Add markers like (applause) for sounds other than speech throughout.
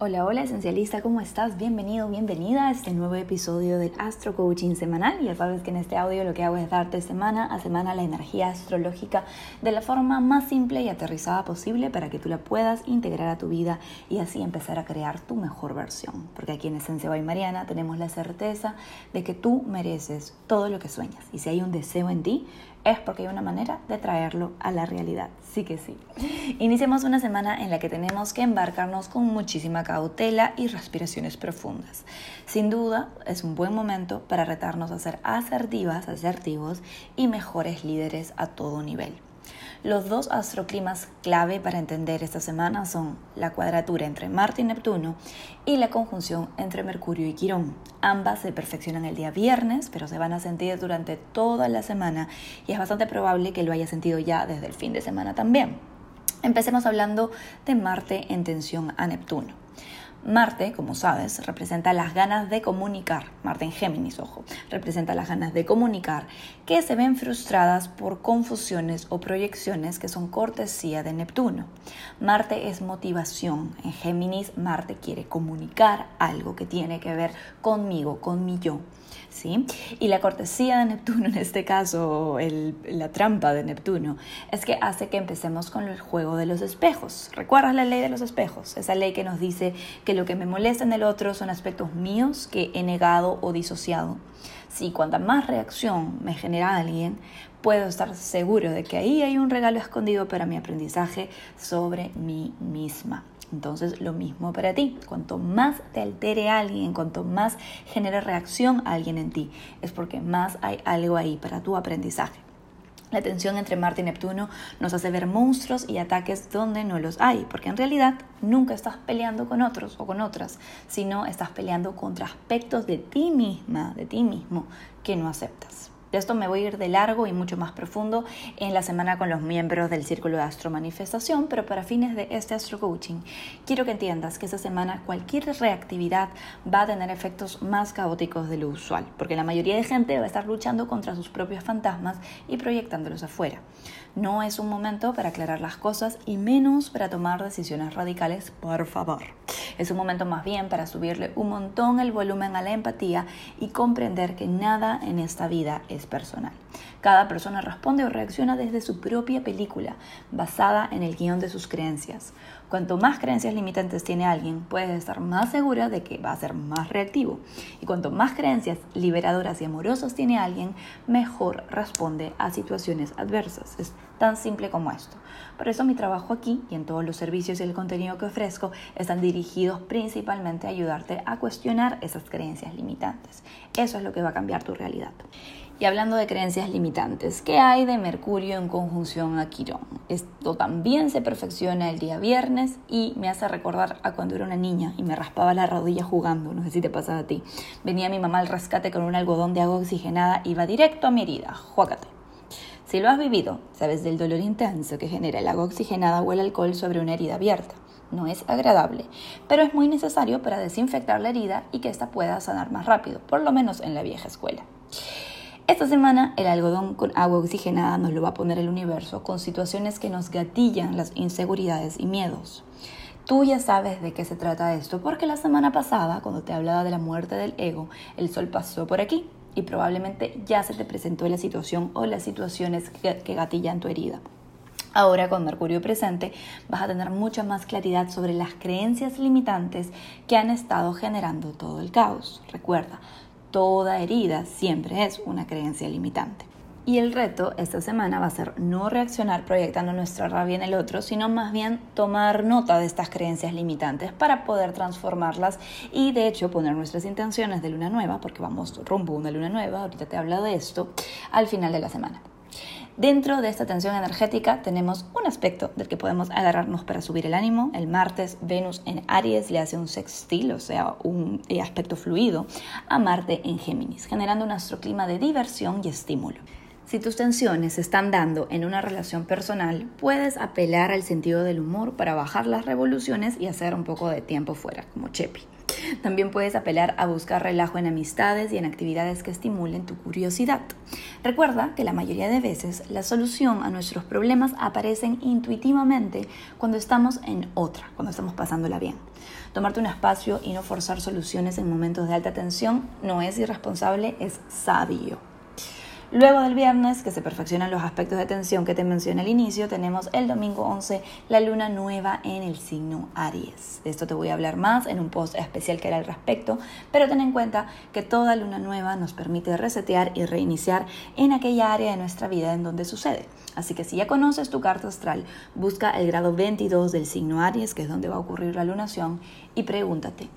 Hola, hola esencialista, ¿cómo estás? Bienvenido, bienvenida a este nuevo episodio del Astro Coaching Semanal. Ya sabes que en este audio lo que hago es darte semana a semana la energía astrológica de la forma más simple y aterrizada posible para que tú la puedas integrar a tu vida y así empezar a crear tu mejor versión. Porque aquí en Esencia by Mariana tenemos la certeza de que tú mereces todo lo que sueñas y si hay un deseo en ti, es porque hay una manera de traerlo a la realidad. Sí que sí. Iniciamos una semana en la que tenemos que embarcarnos con muchísima cautela y respiraciones profundas. Sin duda, es un buen momento para retarnos a ser asertivas, asertivos y mejores líderes a todo nivel. Los dos astroclimas clave para entender esta semana son la cuadratura entre Marte y Neptuno y la conjunción entre Mercurio y Quirón. Ambas se perfeccionan el día viernes, pero se van a sentir durante toda la semana y es bastante probable que lo haya sentido ya desde el fin de semana también. Empecemos hablando de Marte en tensión a Neptuno. Marte, como sabes, representa las ganas de comunicar, Marte en Géminis, ojo, representa las ganas de comunicar que se ven frustradas por confusiones o proyecciones que son cortesía de Neptuno. Marte es motivación, en Géminis Marte quiere comunicar algo que tiene que ver conmigo, con mi yo. ¿Sí? Y la cortesía de Neptuno, (laughs) en este caso, la trampa de Neptuno, es que hace que empecemos con el juego de los espejos. ¿Recuerdas la ley de los espejos? Esa ley que nos dice que lo que me molesta en el otro son aspectos míos que he negado o disociado. Si cuanta más reacción me genera alguien, puedo estar seguro de que ahí hay un regalo escondido para mi aprendizaje sobre mí misma. Entonces, lo mismo para ti. Cuanto más te altere alguien, cuanto más genere reacción alguien en ti, es porque más hay algo ahí para tu aprendizaje. La tensión entre Marte y Neptuno nos hace ver monstruos y ataques donde no los hay, porque en realidad nunca estás peleando con otros o con otras, sino estás peleando contra aspectos de ti misma, de ti mismo, que no aceptas. De esto me voy a ir de largo y mucho más profundo en la semana con los miembros del Círculo de Astro Manifestación, pero para fines de este Astro Coaching, quiero que entiendas que esta semana cualquier reactividad va a tener efectos más caóticos de lo usual, porque la mayoría de gente va a estar luchando contra sus propios fantasmas y proyectándolos afuera. No es un momento para aclarar las cosas y menos para tomar decisiones radicales, por favor. Es un momento más bien para subirle un montón el volumen a la empatía y comprender que nada en esta vida es personal. Cada persona responde o reacciona desde su propia película, basada en el guion de sus creencias. Cuanto más creencias limitantes tiene alguien, puedes estar más segura de que va a ser más reactivo. Y cuanto más creencias liberadoras y amorosas tiene alguien, mejor responde a situaciones adversas. Es tan simple como esto. Por eso mi trabajo aquí y en todos los servicios y el contenido que ofrezco están dirigidos principalmente a ayudarte a cuestionar esas creencias limitantes. Eso es lo que va a cambiar tu realidad. Y hablando de creencias limitantes, ¿qué hay de Mercurio en conjunción a Quirón? Esto también se perfecciona el día viernes y me hace recordar a cuando era una niña y me raspaba la rodilla jugando, no sé si te pasa a ti. Venía mi mamá al rescate con un algodón de agua oxigenada, iba directo a mi herida, juácate. Si lo has vivido, sabes del dolor intenso que genera el agua oxigenada o el alcohol sobre una herida abierta. No es agradable, pero es muy necesario para desinfectar la herida y que ésta pueda sanar más rápido, por lo menos en la vieja escuela. Esta semana el algodón con agua oxigenada nos lo va a poner el universo con situaciones que nos gatillan las inseguridades y miedos. Tú ya sabes de qué se trata esto, porque la semana pasada, cuando te hablaba de la muerte del ego, el sol pasó por aquí y probablemente ya se te presentó la situación o las situaciones que, gatillan tu herida. Ahora con Mercurio presente vas a tener mucha más claridad sobre las creencias limitantes que han estado generando todo el caos. Recuerda, toda herida siempre es una creencia limitante. Y el reto esta semana va a ser no reaccionar proyectando nuestra rabia en el otro, sino más bien tomar nota de estas creencias limitantes para poder transformarlas y de hecho poner nuestras intenciones de luna nueva, porque vamos rumbo a una luna nueva, ahorita te hablo de esto, al final de la semana. Dentro de esta tensión energética tenemos un aspecto del que podemos agarrarnos para subir el ánimo. El martes Venus en Aries le hace un sextil, o sea, un eh, aspecto fluido, a Marte en Géminis, generando un astroclima de diversión y estímulo. Si tus tensiones se están dando en una relación personal, puedes apelar al sentido del humor para bajar las revoluciones y hacer un poco de tiempo fuera, como Chepi. También puedes apelar a buscar relajo en amistades y en actividades que estimulen tu curiosidad. Recuerda que la mayoría de veces la solución a nuestros problemas aparecen intuitivamente cuando estamos en otra, cuando estamos pasándola bien. Tomarte un espacio y no forzar soluciones en momentos de alta tensión no es irresponsable, es sabio. Luego del viernes, que se perfeccionan los aspectos de tensión que te mencioné al inicio, tenemos el domingo 11, la luna nueva en el signo Aries. De esto te voy a hablar más en un post especial que hará al respecto, pero ten en cuenta que toda luna nueva nos permite resetear y reiniciar en aquella área de nuestra vida en donde sucede. Así que si ya conoces tu carta astral, busca el grado 22 del signo Aries, que es donde va a ocurrir la lunación, y pregúntate,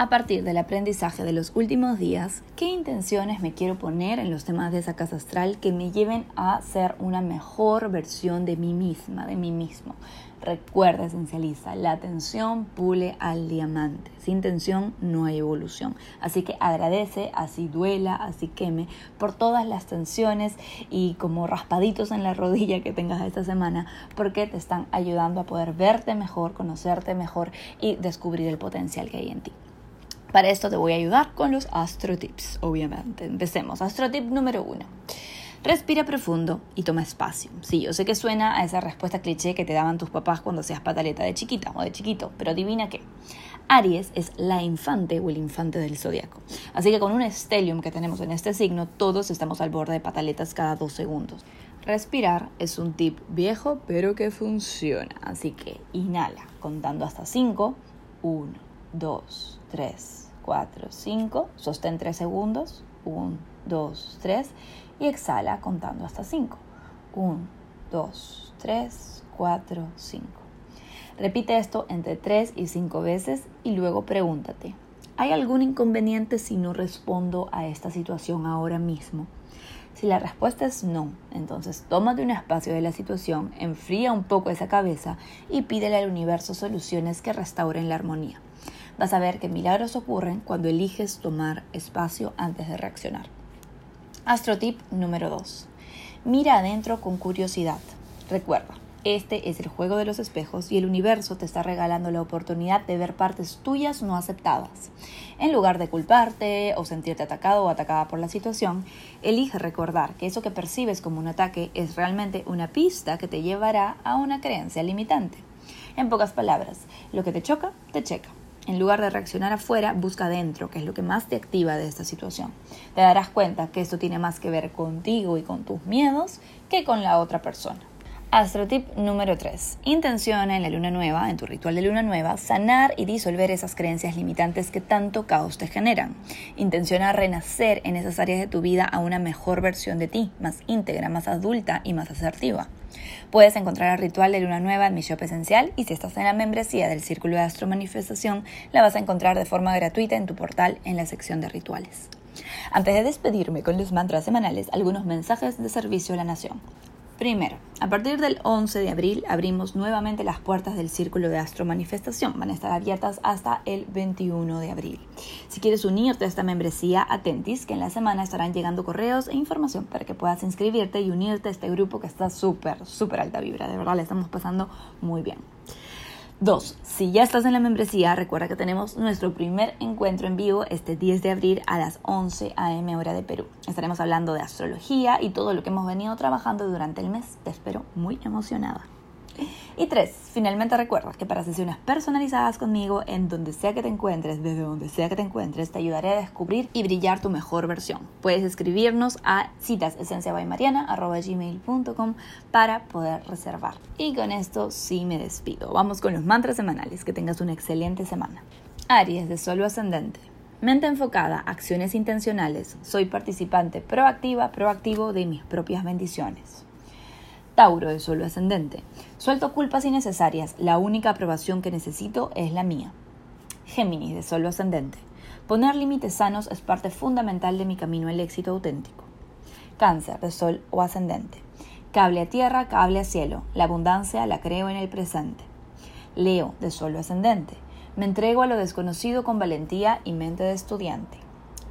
a partir del aprendizaje de los últimos días, qué intenciones me quiero poner en los temas de esa casa astral que me lleven a ser una mejor versión de mí misma, de mí mismo. Recuerda, esencializa, la atención pule al diamante. Sin tensión no hay evolución. Así que agradece, así duela, así queme, por todas las tensiones y como raspaditos en la rodilla que tengas esta semana, porque te están ayudando a poder verte mejor, conocerte mejor y descubrir el potencial que hay en ti. Para esto te voy a ayudar con los Astro Tips, obviamente. Empecemos. Astro Tip número uno. Respira profundo y toma espacio. Sí, yo sé que suena a esa respuesta cliché que te daban tus papás cuando seas pataleta de chiquita o de chiquito, pero adivina qué. Aries es la infante o el infante del zodiaco. Así que con un stellium que tenemos en este signo, todos estamos al borde de pataletas cada dos segundos. Respirar es un tip viejo, pero que funciona. Así que inhala contando hasta 5. 1, 2, 3, 4, 5, sostén 3 segundos, 1, 2, 3 y exhala contando hasta 5. 1, 2, 3, 4, 5. Repite esto entre 3 y 5 veces y luego pregúntate, ¿hay algún inconveniente si no respondo a esta situación ahora mismo? Si la respuesta es no, entonces tómate un espacio de la situación, enfría un poco esa cabeza y pídele al universo soluciones que restauren la armonía vas a ver que milagros ocurren cuando eliges tomar espacio antes de reaccionar. Astrotip número 2. Mira adentro con curiosidad. Recuerda, este es el juego de los espejos y el universo te está regalando la oportunidad de ver partes tuyas no aceptadas. En lugar de culparte o sentirte atacado o atacada por la situación, elige recordar que eso que percibes como un ataque es realmente una pista que te llevará a una creencia limitante. En pocas palabras, lo que te choca, te checa. En lugar de reaccionar afuera, busca adentro, que es lo que más te activa de esta situación. Te darás cuenta que esto tiene más que ver contigo y con tus miedos que con la otra persona. Astrotip número 3. Intenciona en la luna nueva, en tu ritual de luna nueva, sanar y disolver esas creencias limitantes que tanto caos te generan. Intenciona renacer en esas áreas de tu vida a una mejor versión de ti, más íntegra, más adulta y más asertiva. Puedes encontrar el ritual de luna nueva en mi shop esencial y si estás en la membresía del Círculo de Astro Manifestación, la vas a encontrar de forma gratuita en tu portal en la sección de rituales. Antes de despedirme con los mantras semanales, algunos mensajes de servicio a la nación. Primero, a partir del 11 de abril abrimos nuevamente las puertas del Círculo de Astro Manifestación. Van a estar abiertas hasta el 21 de abril. Si quieres unirte a esta membresía, atentis que en la semana estarán llegando correos e información para que puedas inscribirte y unirte a este grupo que está súper, súper alta vibra. De verdad, le estamos pasando muy bien. Dos, si ya estás en la membresía, recuerda que tenemos nuestro primer encuentro en vivo este 10 de abril a las 11 a.m. hora de Perú. Estaremos hablando de astrología y todo lo que hemos venido trabajando durante el mes. Te espero muy emocionada. Y tres, finalmente recuerda que para sesiones personalizadas conmigo, en donde sea que te encuentres, desde donde sea que te encuentres, te ayudaré a descubrir y brillar tu mejor versión. Puedes escribirnos a citasesenciabaymariana.com para poder reservar. Y con esto sí me despido. Vamos con los mantras semanales. Que tengas una excelente semana. Aries de Solo Ascendente. Mente enfocada, acciones intencionales. Soy participante proactiva, proactivo de mis propias bendiciones. Tauro de Solo Ascendente. Suelto culpas innecesarias, la única aprobación que necesito es la mía. Géminis de Solo Ascendente. Poner límites sanos es parte fundamental de mi camino al éxito auténtico. Cáncer de Sol o Ascendente. Cable a tierra, cable a cielo. La abundancia la creo en el presente. Leo de Sol o Ascendente. Me entrego a lo desconocido con valentía y mente de estudiante.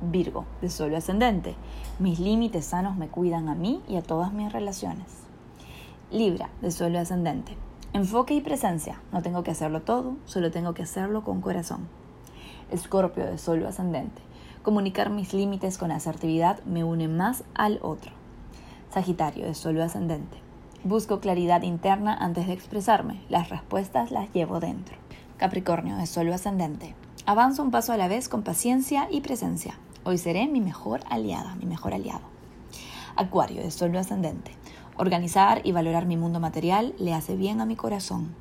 Virgo de Sol o Ascendente. Mis límites sanos me cuidan a mí y a todas mis relaciones. Libra, de suelo ascendente. Enfoque y presencia. No tengo que hacerlo todo, solo tengo que hacerlo con corazón. Escorpio de Sol ascendente. Comunicar mis límites con asertividad me une más al otro. Sagitario de Sol ascendente. Busco claridad interna antes de expresarme. Las respuestas las llevo dentro. Capricornio de Sol ascendente. Avanzo un paso a la vez con paciencia y presencia. Hoy seré mi mejor aliada, mi mejor aliado. Acuario de Sol ascendente. Organizar y valorar mi mundo material le hace bien a mi corazón.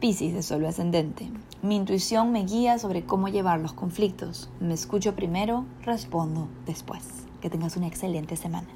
Piscis de Sol ascendente. Mi intuición me guía sobre cómo llevar los conflictos. Me escucho primero, respondo después. Que tengas una excelente semana.